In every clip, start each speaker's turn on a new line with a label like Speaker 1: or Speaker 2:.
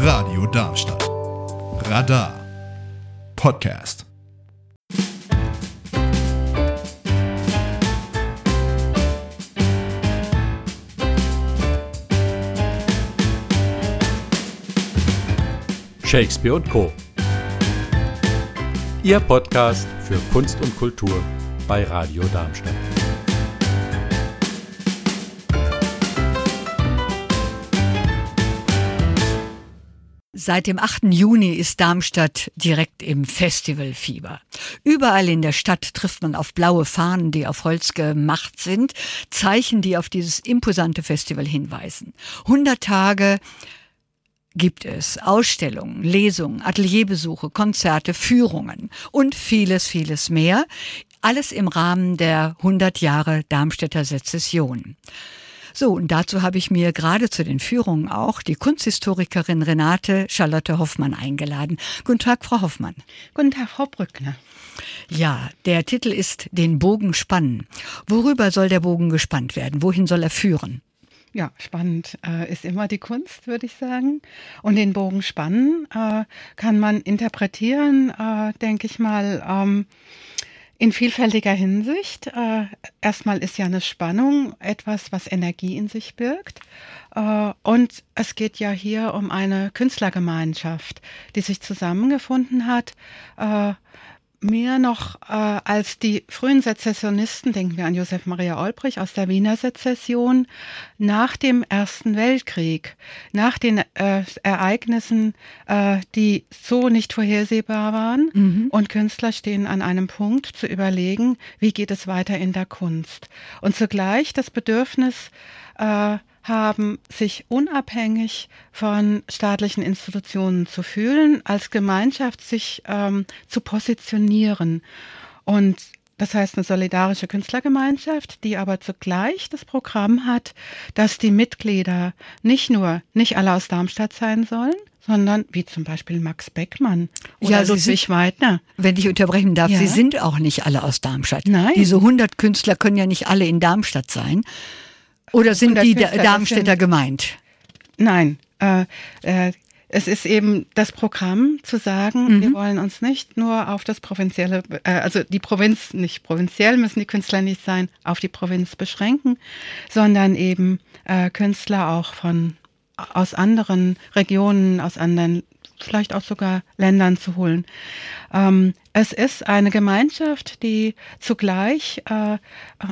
Speaker 1: Radio Darmstadt. Radar. Podcast.
Speaker 2: Shakespeare und Co. Ihr Podcast für Kunst und Kultur bei Radio Darmstadt.
Speaker 3: Seit dem 8. Juni ist Darmstadt direkt im Festivalfieber. Überall in der Stadt trifft man auf blaue Fahnen, die auf Holz gemacht sind, Zeichen, die auf dieses imposante Festival hinweisen. 100 Tage gibt es Ausstellungen, Lesungen, Atelierbesuche, Konzerte, Führungen und vieles, vieles mehr. Alles im Rahmen der 100 Jahre Darmstädter Sezession. So, und dazu habe ich mir gerade zu den Führungen auch die Kunsthistorikerin Renate Charlotte Hoffmann eingeladen. Guten Tag, Frau Hoffmann.
Speaker 4: Guten Tag, Frau Brückner.
Speaker 3: Ja, der Titel ist Den Bogen spannen. Worüber soll der Bogen gespannt werden? Wohin soll er führen?
Speaker 4: Ja, spannend äh, ist immer die Kunst, würde ich sagen. Und den Bogen spannen äh, kann man interpretieren, äh, denke ich mal, ähm, in vielfältiger Hinsicht. Äh, erstmal ist ja eine Spannung etwas, was Energie in sich birgt. Äh, und es geht ja hier um eine Künstlergemeinschaft, die sich zusammengefunden hat äh, mehr noch äh, als die frühen Sezessionisten, denken wir an Josef Maria Olbrich aus der Wiener Sezession, nach dem Ersten Weltkrieg, nach den äh, Ereignissen, äh, die so nicht vorhersehbar waren. Mhm. Und Künstler stehen an einem Punkt zu überlegen, wie geht es weiter in der Kunst. Und zugleich das Bedürfnis, äh, haben, sich unabhängig von staatlichen Institutionen zu fühlen, als Gemeinschaft sich ähm, zu positionieren. Und das heißt eine solidarische Künstlergemeinschaft, die aber zugleich das Programm hat, dass die Mitglieder nicht nur nicht alle aus Darmstadt sein sollen, sondern wie zum Beispiel Max Beckmann oder ja, Ludwig sind, Weidner.
Speaker 3: Wenn ich unterbrechen darf, ja. Sie sind auch nicht alle aus Darmstadt. Nein. Diese 100 Künstler können ja nicht alle in Darmstadt sein. Oder sind die Künstler, Darmstädter gemeint?
Speaker 4: Nein, äh, äh, es ist eben das Programm zu sagen, mhm. wir wollen uns nicht nur auf das provinzielle, äh, also die Provinz, nicht provinziell müssen die Künstler nicht sein, auf die Provinz beschränken, sondern eben äh, Künstler auch von aus anderen Regionen, aus anderen vielleicht auch sogar Ländern zu holen. Ähm, es ist eine Gemeinschaft, die zugleich, äh,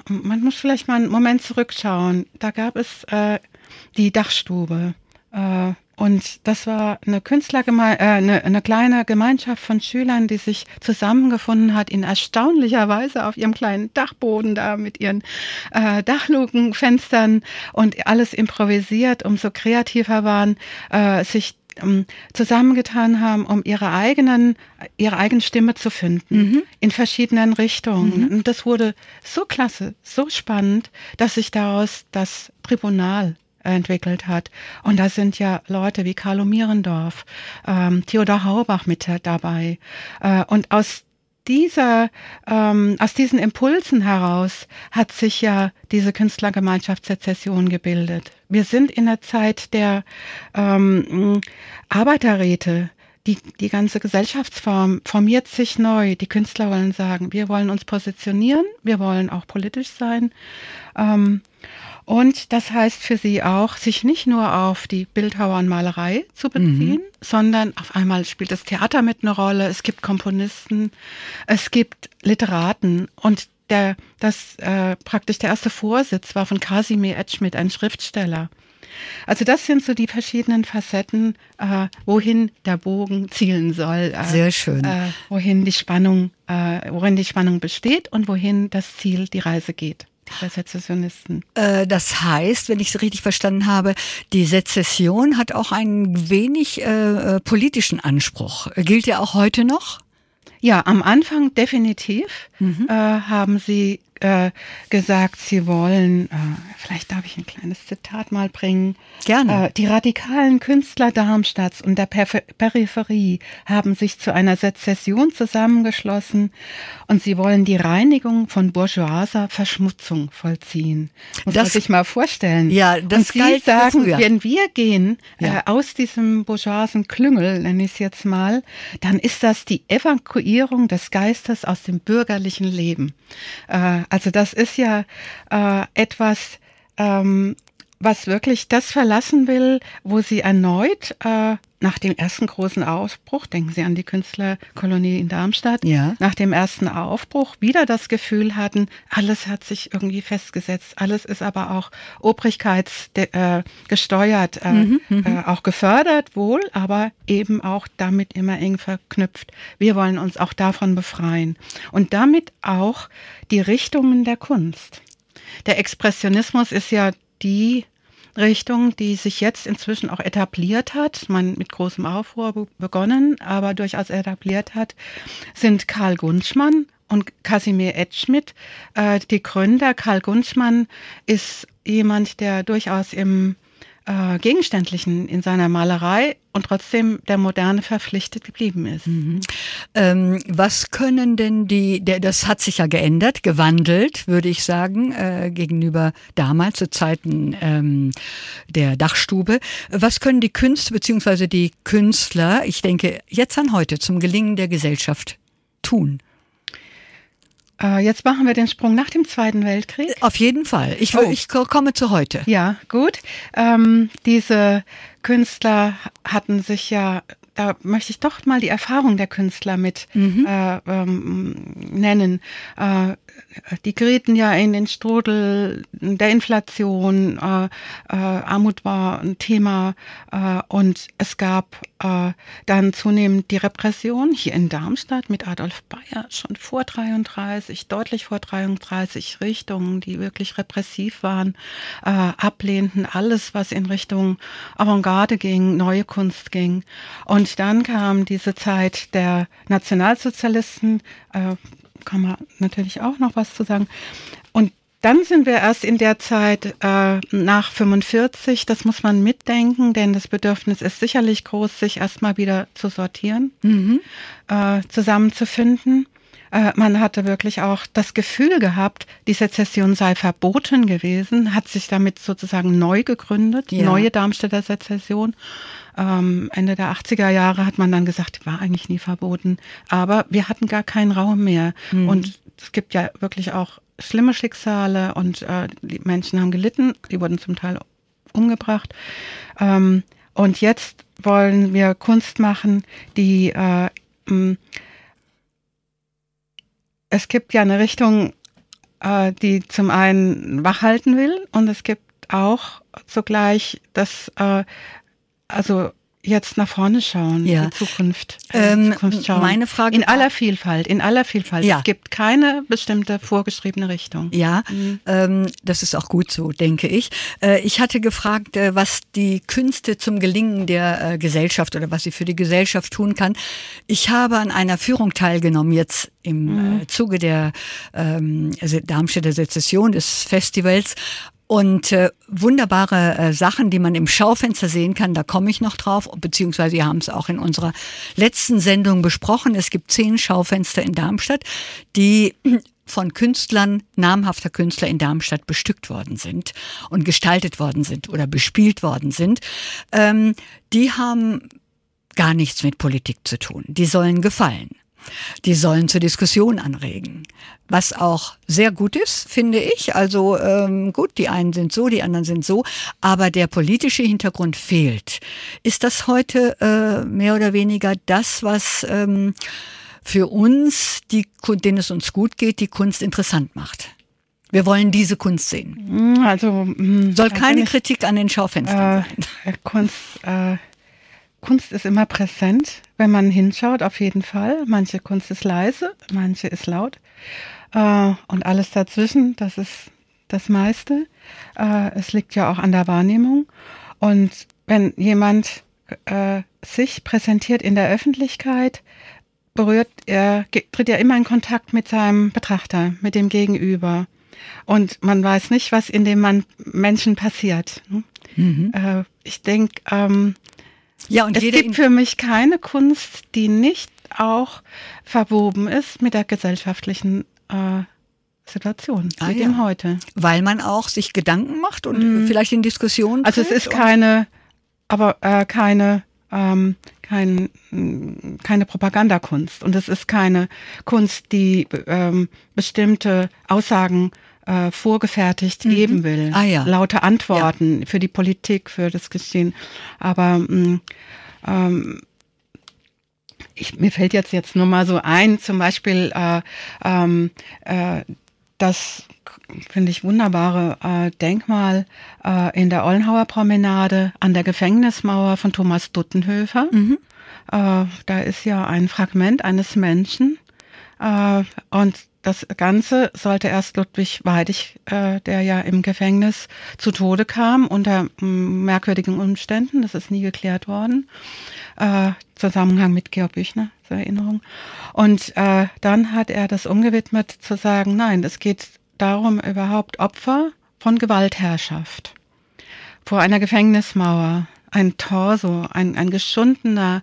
Speaker 4: man muss vielleicht mal einen Moment zurückschauen, da gab es äh, die Dachstube. Äh, und das war eine Künstlergeme äh, eine, eine kleine Gemeinschaft von Schülern, die sich zusammengefunden hat in erstaunlicher Weise auf ihrem kleinen Dachboden da mit ihren äh, Dachlukenfenstern und alles improvisiert, umso kreativer waren, äh, sich ähm, zusammengetan haben, um ihre eigenen, ihre eigene Stimme zu finden mhm. in verschiedenen Richtungen. Mhm. Und das wurde so klasse, so spannend, dass sich daraus das Tribunal entwickelt hat. Und da sind ja Leute wie Carlo Mierendorf, ähm, Theodor Haubach mit dabei. Äh, und aus dieser, ähm, aus diesen Impulsen heraus hat sich ja diese Künstlergemeinschaft Sezession gebildet. Wir sind in der Zeit der ähm, Arbeiterräte. Die, die ganze Gesellschaftsform formiert sich neu. Die Künstler wollen sagen, wir wollen uns positionieren, wir wollen auch politisch sein. Ähm, und das heißt für sie auch, sich nicht nur auf die Bildhauer und Malerei zu beziehen, mhm. sondern auf einmal spielt das Theater mit eine Rolle. Es gibt Komponisten, es gibt Literaten und der, das äh, praktisch der erste Vorsitz war von Casimir Edschmidt, ein Schriftsteller. Also das sind so die verschiedenen Facetten, äh, wohin der Bogen zielen soll.
Speaker 3: Äh, Sehr schön.
Speaker 4: Äh, wohin die Spannung, äh, worin die Spannung besteht und wohin das Ziel, die Reise geht der Sezessionisten.
Speaker 3: Äh, das heißt, wenn ich es richtig verstanden habe, die Sezession hat auch einen wenig äh, äh politischen Anspruch. Gilt der auch heute noch?
Speaker 4: Ja, am Anfang definitiv mhm. äh, haben sie äh, gesagt, sie wollen, äh, vielleicht darf ich ein kleines Zitat mal bringen.
Speaker 3: Gerne.
Speaker 4: Äh, die radikalen Künstler Darmstadts und der Perif Peripherie haben sich zu einer Sezession zusammengeschlossen und sie wollen die Reinigung von bourgeoiser Verschmutzung vollziehen. Muss
Speaker 3: Das-
Speaker 4: man sich mal vorstellen.
Speaker 3: Ja, das
Speaker 4: und sie sagen,
Speaker 3: früher.
Speaker 4: wenn wir gehen
Speaker 3: Ja.
Speaker 4: äh, aus diesem bourgeoisen Klüngel, nenne ich es jetzt mal, dann ist das die Evakuierung des Geistes aus dem bürgerlichen Leben. Also das ist ja äh, etwas, ähm, was wirklich das verlassen will, wo sie erneut äh, nach dem ersten großen Aufbruch, denken Sie an die Künstlerkolonie in Darmstadt,
Speaker 3: Ja.
Speaker 4: nach dem ersten Aufbruch wieder das Gefühl hatten, alles hat sich irgendwie festgesetzt, alles ist aber auch obrigkeitsgesteuert, äh, gesteuert, äh,
Speaker 3: Mhm,
Speaker 4: äh, auch gefördert wohl, aber eben auch damit immer eng verknüpft. Wir wollen uns auch davon befreien und damit auch die Richtungen der Kunst. Der Expressionismus ist ja die Richtung, die sich jetzt inzwischen auch etabliert hat, man mit großem Aufruhr be- begonnen, aber durchaus etabliert hat, sind Karl Gunschmann und Casimir Edschmidt, äh, die Gründer. Karl Gunschmann ist jemand, der durchaus im äh, Gegenständlichen in seiner Malerei und trotzdem der Moderne verpflichtet geblieben ist.
Speaker 3: Ähm, was können denn die, der, das hat sich ja geändert, gewandelt, würde ich sagen, äh, gegenüber damals zu Zeiten ähm, der Dachstube. Was können die Künste beziehungsweise die Künstler, ich denke jetzt an heute, zum Gelingen der Gesellschaft tun?
Speaker 4: Äh, jetzt machen wir den Sprung nach dem Zweiten Weltkrieg.
Speaker 3: Auf jeden Fall. Ich,
Speaker 4: Oh.
Speaker 3: ich ko- komme zu heute.
Speaker 4: Ja, gut. Ähm, diese Künstler hatten sich ja, da möchte ich doch mal die Erfahrung der Künstler mit äh, ähm, nennen. Äh, die gerieten ja in den Strudel der Inflation, äh, äh, Armut war ein Thema äh, und es gab äh, dann zunehmend die Repression hier in Darmstadt mit Adolf Bayer schon vor 33, deutlich vor 33 Richtungen, die wirklich repressiv waren, äh, ablehnten alles, was in Richtung Avantgarde ging, neue Kunst ging. Und dann kam diese Zeit der Nationalsozialisten, äh, kann man natürlich auch noch was zu sagen. Und dann sind wir erst in der Zeit äh, nach 45, das muss man mitdenken, denn das Bedürfnis ist sicherlich groß, sich erstmal wieder zu sortieren, äh, zusammenzufinden. Äh, man hatte wirklich auch das Gefühl gehabt, die Sezession sei verboten gewesen, hat sich damit sozusagen neu gegründet,
Speaker 3: Ja.
Speaker 4: neue Darmstädter Sezession. Ähm, Ende der 80er Jahre hat man dann gesagt, war eigentlich nie verboten. Aber wir hatten gar keinen Raum mehr. Und es gibt ja wirklich auch schlimme Schicksale und äh, die Menschen haben gelitten, die wurden zum Teil umgebracht. Ähm, und jetzt wollen wir Kunst machen, die äh, es gibt ja eine Richtung, äh, die zum einen wachhalten will und es gibt auch zugleich das, äh, also jetzt nach vorne schauen,
Speaker 3: Ja.
Speaker 4: in die Zukunft, äh,
Speaker 3: Ähm,
Speaker 4: Zukunft schauen.
Speaker 3: meine Frage
Speaker 4: in aller Vielfalt, in aller Vielfalt.
Speaker 3: Ja.
Speaker 4: Es gibt keine bestimmte vorgeschriebene Richtung.
Speaker 3: Ja, ähm, das ist auch gut so, denke ich. Äh, ich hatte gefragt, äh, was die Künste zum Gelingen der äh, Gesellschaft oder was sie für die Gesellschaft tun kann. Ich habe an einer Führung teilgenommen, jetzt im äh, Zuge der ähm, Se- Darmstädter Sezession des Festivals. Und äh, wunderbare äh, Sachen, die man im Schaufenster sehen kann, da komme ich noch drauf, beziehungsweise wir haben es auch in unserer letzten Sendung besprochen. Es gibt zehn Schaufenster in Darmstadt, die von Künstlern, namhafter Künstler in Darmstadt bestückt worden sind und gestaltet worden sind oder bespielt worden sind. Ähm, die haben gar nichts mit Politik zu tun. Die sollen gefallen. Die sollen zur Diskussion anregen. Was auch sehr gut ist, finde ich. Also ähm, gut, die einen sind so, die anderen sind so, aber der politische Hintergrund fehlt. Ist das heute äh, mehr oder weniger das, was ähm, für uns, die, denen es uns gut geht, die Kunst interessant macht? Wir wollen diese Kunst sehen.
Speaker 4: Hm, Also hm,
Speaker 3: Soll keine Kritik an den Schaufenstern sein.
Speaker 4: Äh, Kunst, äh, Kunst ist immer präsent, wenn man hinschaut, auf jeden Fall. Manche Kunst ist leise, manche ist laut. Äh, und alles dazwischen, das ist das meiste. Äh, es liegt ja auch an der Wahrnehmung. Und wenn jemand äh, sich präsentiert in der Öffentlichkeit, berührt er, tritt er immer in Kontakt mit seinem Betrachter, mit dem Gegenüber. und man weiß nicht, was in dem man Menschen passiert. Mhm. Äh, ich denke, ähm, ja, und es gibt für mich keine Kunst, die nicht auch verwoben ist mit der gesellschaftlichen äh, Situation, ah, mit ja. dem heute.
Speaker 3: Weil man auch sich Gedanken macht und mhm. vielleicht in Diskussionen.
Speaker 4: Also es ist keine, aber äh, keine, ähm, kein, keine Propagandakunst und es ist keine Kunst, die ähm, bestimmte Aussagen äh, vorgefertigt mhm. geben will. Ah, ja. Laute Antworten ja. für die Politik, für das Geschehen. Aber mh, mm, ähm, ich, mir fällt jetzt jetzt nur mal so ein, zum Beispiel äh, ähm, äh, das finde ich wunderbare äh, Denkmal äh, in der Ollenhauer Promenade an der Gefängnismauer von Thomas Duttenhöfer. Mhm. Äh, da ist ja ein Fragment eines Menschen äh, und das Ganze sollte erst Ludwig Weidig, äh, der ja im Gefängnis zu Tode kam, unter mm, merkwürdigen Umständen, das ist nie geklärt worden, äh, Zusammenhang mit Georg Büchner, zur Erinnerung. Und äh, dann hat er das umgewidmet zu sagen, nein, es geht darum, überhaupt Opfer von Gewaltherrschaft vor einer Gefängnismauer, ein Torso, ein, ein geschundener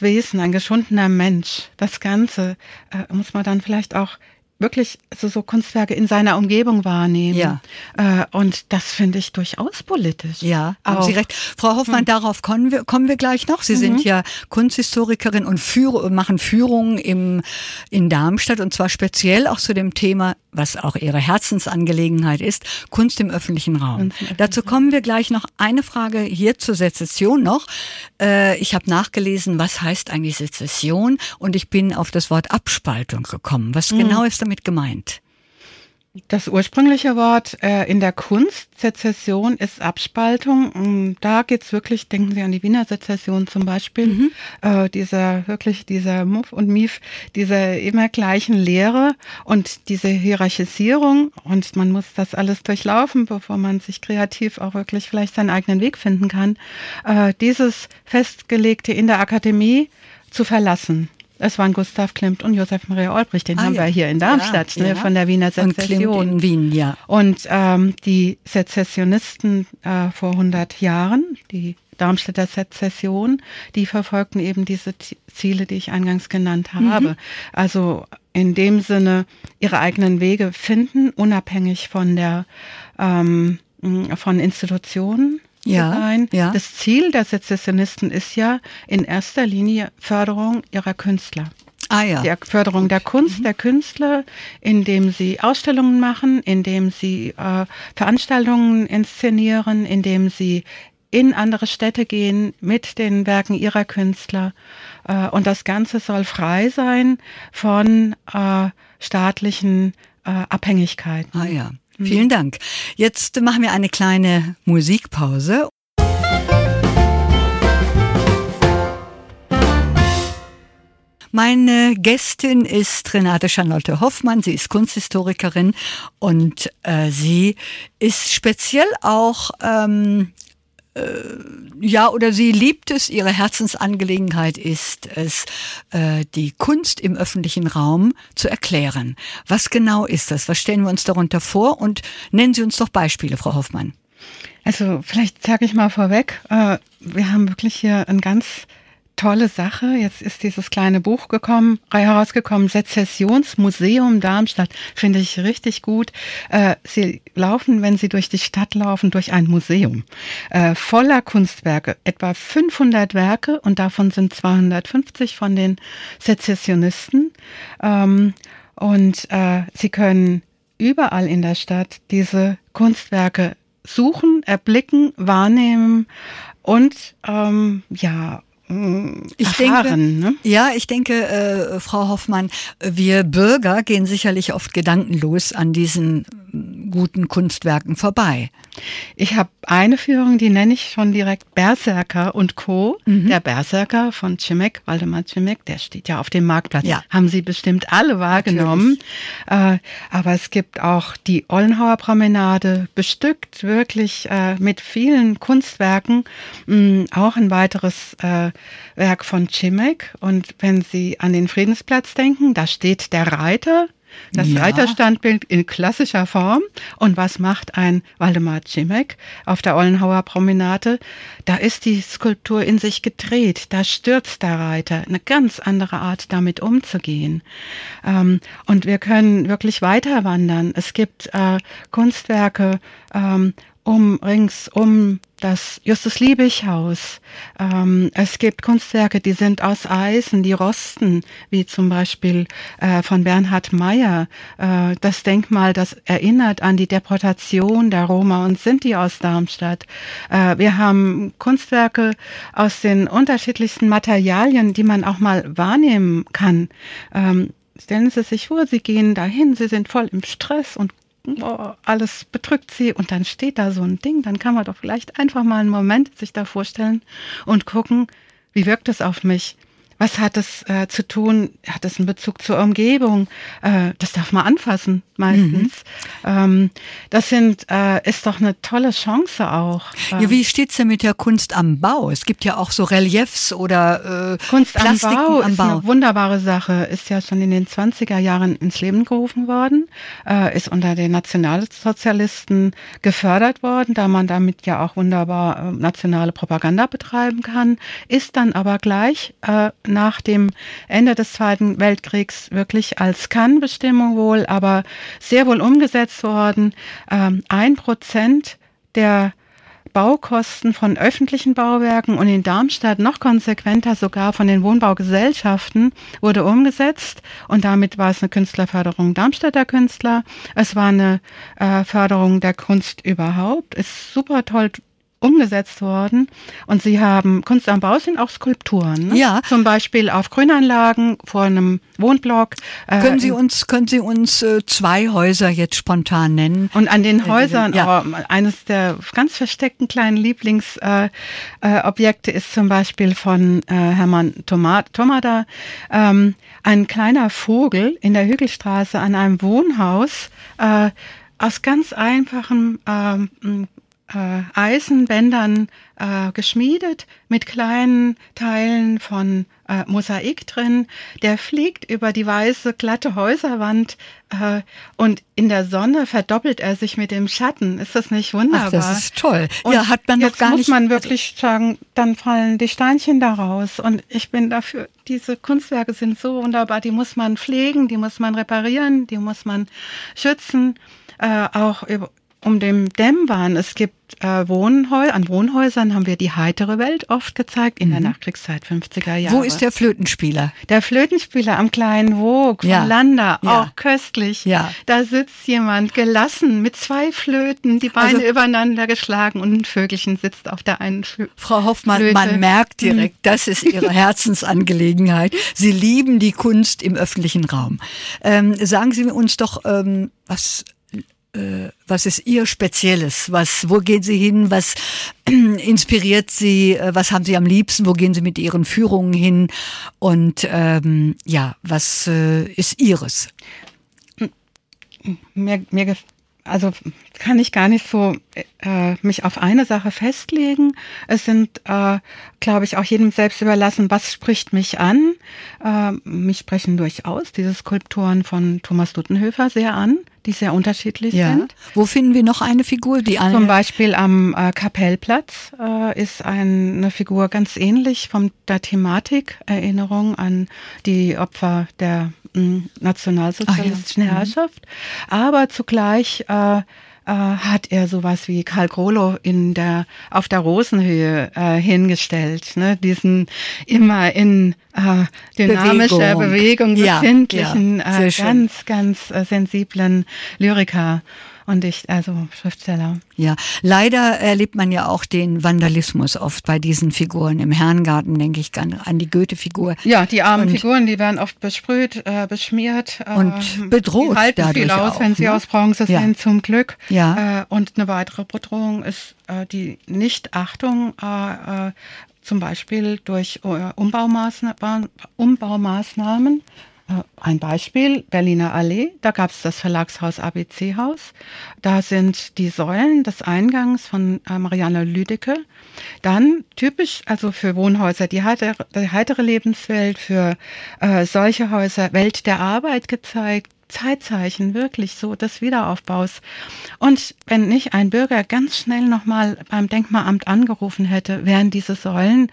Speaker 4: Wesen, ein geschundener Mensch. Das Ganze äh, muss man dann vielleicht auch wirklich so, so Kunstwerke in seiner Umgebung wahrnehmen. Ja. Äh, und das finde ich durchaus politisch.
Speaker 3: Ja, haben Sie recht. Frau Hoffmann, hm. darauf kommen wir, kommen wir gleich noch. Sie mhm. sind ja Kunsthistorikerin und führ machen Führungen im, in Darmstadt und zwar speziell auch zu dem Thema was auch ihre Herzensangelegenheit ist, Kunst im öffentlichen Raum. Dazu kommen wir gleich noch. Eine Frage hier zur Sezession noch. Äh, ich habe nachgelesen, was heißt eigentlich Sezession und ich bin auf das Wort Abspaltung gekommen. Was mhm. genau ist damit gemeint?
Speaker 4: Das ursprüngliche Wort äh, in der Kunst, Sezession, ist Abspaltung. Und da geht's wirklich, denken Sie an die Wiener Sezession zum Beispiel, mhm. äh, dieser wirklich, dieser Muff und Mief, dieser immer gleichen Lehre und diese Hierarchisierung. Und man muss das alles durchlaufen, bevor man sich kreativ auch wirklich vielleicht seinen eigenen Weg finden kann. Äh, dieses Festgelegte in der Akademie zu verlassen. Es waren Gustav Klimt und Josef Maria Olbricht, den ah, haben ja. wir hier in Darmstadt, ja, ne, ja. von der Wiener Sezession. Und
Speaker 3: in Wien, ja.
Speaker 4: Und ähm, die Sezessionisten äh, vor 100 Jahren, die Darmstädter Sezession, die verfolgten eben diese Ziele, die ich eingangs genannt mhm. habe. Mhm. Also in dem Sinne ihre eigenen Wege finden, unabhängig von der ähm, von Institutionen ja, sein. Ja. Das Ziel der Sezessionisten ist ja in erster Linie Förderung ihrer Künstler. Ah, ja. Die Förderung der Kunst, mhm. der Künstler, indem sie Ausstellungen machen, indem sie äh, Veranstaltungen inszenieren, indem sie in andere Städte gehen mit den Werken ihrer Künstler. Äh, und das Ganze soll frei sein von äh, staatlichen äh, Abhängigkeiten.
Speaker 3: Ah ja. Vielen Dank. Jetzt machen wir eine kleine Musikpause. Meine Gästin ist Renate Charlotte Hoffmann. Sie ist Kunsthistorikerin und äh, sie ist speziell auch ähm, äh, ja, oder sie liebt es, ihre Herzensangelegenheit ist es, äh, die Kunst im öffentlichen Raum zu erklären. Was genau ist das? Was stellen wir uns darunter vor? Und nennen Sie uns doch Beispiele, Frau Hoffmann.
Speaker 4: Also vielleicht sage ich mal vorweg, äh, wir haben wirklich hier ein ganz tolle Sache. Jetzt ist dieses kleine Buch gekommen, herausgekommen, Sezessionsmuseum Darmstadt. Finde ich richtig gut. Äh, Sie laufen, wenn Sie durch die Stadt laufen, durch ein Museum äh, voller Kunstwerke. Etwa 500 Werke und davon sind 250 von den Sezessionisten. Ähm, und äh, Sie können überall in der Stadt diese Kunstwerke suchen, erblicken, wahrnehmen und ähm, ja
Speaker 3: ich erfahren. Denke, ne? Ja, ich denke, äh, Frau Hoffmann, wir Bürger gehen sicherlich oft gedankenlos an diesen guten Kunstwerken vorbei.
Speaker 4: Ich habe eine Führung, die nenne ich schon direkt Berserker und Co. Mhm. Der Berserker von Cimek, Waldemar Cimek, der steht ja auf dem Marktplatz. Ja. Haben Sie bestimmt alle wahrgenommen. Äh, aber es gibt auch die Ollenhauer Promenade, bestückt wirklich äh, mit vielen Kunstwerken. Mh, auch ein weiteres äh, Werk von Cimek. Und wenn Sie an den Friedensplatz denken, da steht der Reiter Das
Speaker 3: Ja.
Speaker 4: Reiterstandbild in klassischer Form. Und was macht ein Waldemar Cimek auf der Ollenhauer Promenade? Da ist die Skulptur in sich gedreht. Da stürzt der Reiter. Eine ganz andere Art, damit umzugehen. Ähm, und wir können wirklich weiter wandern. Es gibt äh, Kunstwerke ähm, um rings um das Justus-Liebig-Haus. Ähm, es gibt Kunstwerke, die sind aus Eisen, die rosten, wie zum Beispiel äh, von Bernhard Meyer. Äh, das Denkmal, das erinnert an die Deportation der Roma und Sinti aus Darmstadt. Äh, wir haben Kunstwerke aus den unterschiedlichsten Materialien, die man auch mal wahrnehmen kann. Ähm, stellen Sie sich vor, Sie gehen dahin, Sie sind voll im Stress und oh, alles bedrückt sie und dann steht da so ein Ding, dann kann man doch vielleicht einfach mal einen Moment sich da vorstellen und gucken, wie wirkt es auf mich? Was hat es äh, zu tun? Hat es einen Bezug zur Umgebung? Äh, das darf man anfassen meistens. Ähm, das sind, äh, ist doch eine tolle Chance auch.
Speaker 3: Ja,
Speaker 4: Ähm,
Speaker 3: wie steht's denn mit der Kunst am Bau? Es gibt ja auch so Reliefs oder äh,
Speaker 4: Kunst am
Speaker 3: Plastiken
Speaker 4: Bau
Speaker 3: am
Speaker 4: ist
Speaker 3: Bau.
Speaker 4: eine wunderbare Sache, ist ja schon in den 20er Jahren ins Leben gerufen worden, äh, ist unter den Nationalsozialisten gefördert worden, da man damit ja auch wunderbar äh, nationale Propaganda betreiben kann, ist dann aber gleich äh, nach dem Ende des Zweiten Weltkriegs wirklich als Kann-Bestimmung wohl, aber sehr wohl umgesetzt worden. Ähm, Ein Prozent der Baukosten von öffentlichen Bauwerken und in Darmstadt noch konsequenter sogar von den Wohnbaugesellschaften wurde umgesetzt und damit war es eine Künstlerförderung Darmstädter Künstler. Es war eine äh, Förderung der Kunst überhaupt. Ist super toll umgesetzt worden und sie haben Kunst am Bau sind auch Skulpturen. Ne?
Speaker 3: Ja.
Speaker 4: Zum Beispiel auf Grünanlagen vor einem Wohnblock. äh,
Speaker 3: Können Sie uns, können Sie uns äh, zwei Häuser jetzt spontan nennen?
Speaker 4: Und an den Häusern,
Speaker 3: ja.
Speaker 4: oh, eines der ganz versteckten kleinen Lieblingsobjekte äh, Objekte ist zum Beispiel von äh, Hermann Toma- Tomada, ähm, ein kleiner Vogel in der Hügelstraße an einem Wohnhaus äh, aus ganz einfachen ähm, äh, Eisenbändern äh, geschmiedet mit kleinen Teilen von äh, Mosaik drin. Der fliegt über die weiße, glatte Häuserwand äh, und in der Sonne verdoppelt er sich mit dem Schatten. Ist das nicht wunderbar?
Speaker 3: Ach, das ist toll.
Speaker 4: Und
Speaker 3: ja, hat man
Speaker 4: jetzt
Speaker 3: gar
Speaker 4: muss
Speaker 3: nicht.
Speaker 4: man wirklich sagen, dann fallen die Steinchen daraus. Und ich bin dafür, diese Kunstwerke sind so wunderbar, die muss man pflegen, die muss man reparieren, die muss man schützen. Äh, auch über, um dem Dämmbahn. Es gibt äh, Wohnhäuser, an Wohnhäusern haben wir die heitere Welt oft gezeigt, in der Nachkriegszeit 50er Jahre.
Speaker 3: Mhm. Wo ist der Flötenspieler?
Speaker 4: Der Flötenspieler am kleinen Vogue von
Speaker 3: Ja.
Speaker 4: Landa,
Speaker 3: Ja.
Speaker 4: auch köstlich.
Speaker 3: Ja.
Speaker 4: Da sitzt jemand gelassen mit zwei Flöten, die Beine
Speaker 3: Also-
Speaker 4: übereinander geschlagen und ein Vögelchen sitzt auf der einen Flöte.
Speaker 3: Frau Hoffmann,
Speaker 4: Flöte.
Speaker 3: man merkt
Speaker 4: Mhm.
Speaker 3: direkt, das ist Ihre Herzensangelegenheit. Sie lieben die Kunst im öffentlichen Raum. Ähm, sagen Sie uns doch, ähm, was, was ist Ihr Spezielles? Was, wo gehen Sie hin? Was inspiriert Sie? Äh, Was haben Sie am liebsten? Wo gehen Sie mit Ihren Führungen hin? Und ähm, ja, was äh, ist Ihres?
Speaker 4: Mir, mir also kann ich gar nicht so äh, mich auf eine Sache festlegen. Es sind, äh, glaube ich, auch jedem selbst überlassen, was spricht mich an. Äh, mich sprechen durchaus diese Skulpturen von Thomas Duttenhöfer sehr an, die sehr unterschiedlich sind.
Speaker 3: Wo finden wir noch eine Figur? Die eine,
Speaker 4: Zum Beispiel am äh, Kapellplatz äh, ist ein, eine Figur ganz ähnlich von der Thematik, Erinnerung an die Opfer der nationalsozialistischen
Speaker 3: Ah, ja. Mhm.
Speaker 4: Herrschaft. Aber zugleich äh, äh, hat er sowas wie Karl Grolo in der, auf der Rosenhöhe äh, hingestellt, ne? diesen immer in äh, dynamischer
Speaker 3: Bewegung.
Speaker 4: Bewegung,
Speaker 3: Ja,
Speaker 4: befindlichen,
Speaker 3: ja,
Speaker 4: äh, ganz, ganz äh, sensiblen Lyriker und ich, also Schriftsteller.
Speaker 3: Ja, leider erlebt man ja auch den Vandalismus oft bei diesen Figuren. Im Herrengarten denke ich an an die Goethe-Figur.
Speaker 4: Ja, die armen
Speaker 3: Und-
Speaker 4: Figuren, die werden oft besprüht, äh, beschmiert. Äh,
Speaker 3: Und bedroht
Speaker 4: Die halten viel
Speaker 3: dadurch
Speaker 4: aus,
Speaker 3: auch,
Speaker 4: wenn sie
Speaker 3: ne?
Speaker 4: aus Bronze
Speaker 3: Ja.
Speaker 4: sind, zum Glück.
Speaker 3: Ja.
Speaker 4: Äh, und eine weitere Bedrohung ist äh, die Nichtachtung, äh, äh, zum Beispiel durch Umbaumaßnahmen. Umbaumaßnahmen. Äh, Ein Beispiel, Berliner Allee, da gab es das Verlagshaus ABC-Haus. Da sind die Säulen des Eingangs von äh, Marianne Lüdecke. Dann typisch, also für Wohnhäuser, die heitere, die heitere Lebenswelt, für äh, solche Häuser Welt der Arbeit gezeigt. Zeitzeichen wirklich so des Wiederaufbaus. Und wenn nicht ein Bürger ganz schnell nochmal beim Denkmalamt angerufen hätte, wären diese Säulen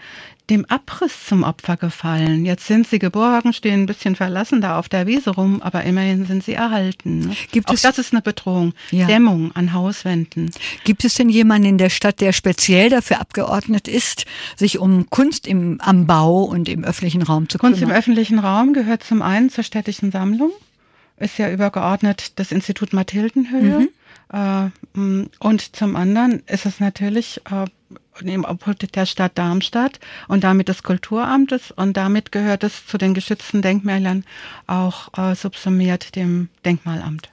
Speaker 4: dem Abriss zum Opfer gefallen. Jetzt sind sie geborgen, stehen ein bisschen verlassen da auf der Wiese rum, aber immerhin sind sie erhalten. Gibt Auch es, das ist eine Bedrohung. Ja. Dämmung an Hauswänden.
Speaker 3: Gibt es denn jemanden in der Stadt, der speziell dafür abgeordnet ist, sich um Kunst im, am Bau und im öffentlichen Raum zu
Speaker 4: kümmern? Kunst im öffentlichen Raum gehört zum einen zur städtischen Sammlung, ist ja übergeordnet das Institut Mathildenhöhe. Mhm. Äh, und zum anderen ist es natürlich äh, im Obhut der Stadt Darmstadt und damit des Kulturamtes und damit gehört es zu den geschützten Denkmälern auch äh, subsumiert dem Denkmalamt.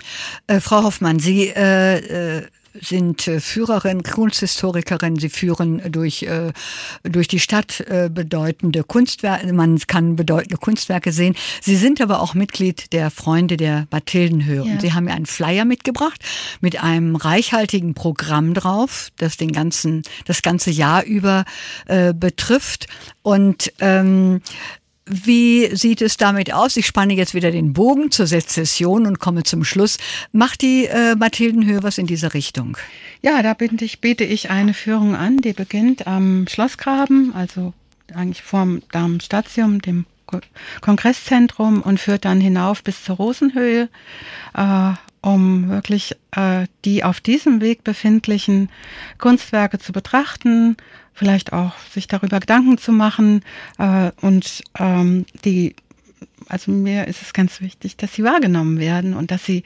Speaker 3: Äh, Frau Hoffmann, Sie äh, äh sind äh, Führerin, Kunsthistorikerin. Sie führen durch, äh, durch die Stadt äh, bedeutende Kunstwerke. Man kann bedeutende Kunstwerke sehen. Sie sind aber auch Mitglied der Freunde der Mathildenhöhe. Ja. Sie haben mir einen Flyer mitgebracht mit einem reichhaltigen Programm drauf, das den ganzen, das ganze Jahr über äh, betrifft. Und ähm, wie sieht es damit aus? Ich spanne jetzt wieder den Bogen zur Sezession und komme zum Schluss. Macht die äh, Mathildenhöhe was in dieser Richtung?
Speaker 4: Ja, da ich, biete ich eine Führung an, die beginnt am Schlossgraben, also eigentlich vorm Darmstadium, dem Kongresszentrum und führt dann hinauf bis zur Rosenhöhe, äh, um wirklich äh, die auf diesem Weg befindlichen Kunstwerke zu betrachten, vielleicht auch sich darüber Gedanken zu machen äh, und ähm, die also mir ist es ganz wichtig, dass sie wahrgenommen werden und dass sie,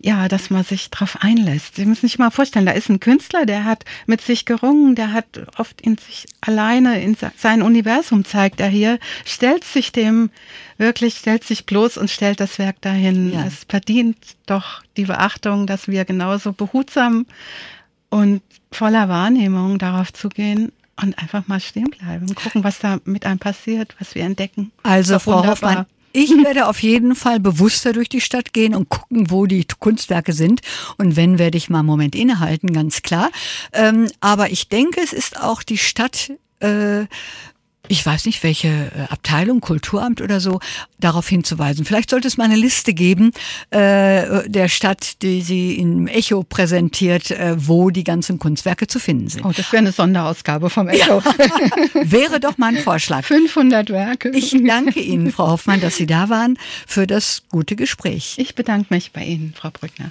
Speaker 4: ja, dass man sich darauf einlässt. Sie müssen sich mal vorstellen, da ist ein Künstler, der hat mit sich gerungen, der hat oft in sich alleine, in sein Universum zeigt er hier, stellt sich dem wirklich, stellt sich bloß und stellt das Werk dahin. Ja. Es verdient doch die Beachtung, dass wir genauso behutsam und voller Wahrnehmung darauf zugehen, und einfach mal stehen bleiben, gucken, was da mit einem passiert, was wir entdecken.
Speaker 3: Also Frau wunderbar. Hoffmann, ich werde auf jeden Fall bewusster durch die Stadt gehen und gucken, wo die Kunstwerke sind. Und wenn, werde ich mal einen Moment innehalten, ganz klar. Ähm, aber ich denke, es ist auch die Stadt äh, ich weiß nicht, welche äh, Abteilung, Kulturamt oder so, darauf hinzuweisen. Vielleicht sollte es mal eine Liste geben äh, der Stadt, die sie im Echo präsentiert, äh, wo die ganzen Kunstwerke zu finden sind.
Speaker 4: Oh, das wäre eine Sonderausgabe vom Echo.
Speaker 3: Ja. wäre doch mal ein Vorschlag.
Speaker 4: 500 Werke.
Speaker 3: Ich danke Ihnen, Frau Hoffmann, dass Sie da waren, für das gute Gespräch.
Speaker 4: Ich bedanke mich bei Ihnen, Frau Brückner.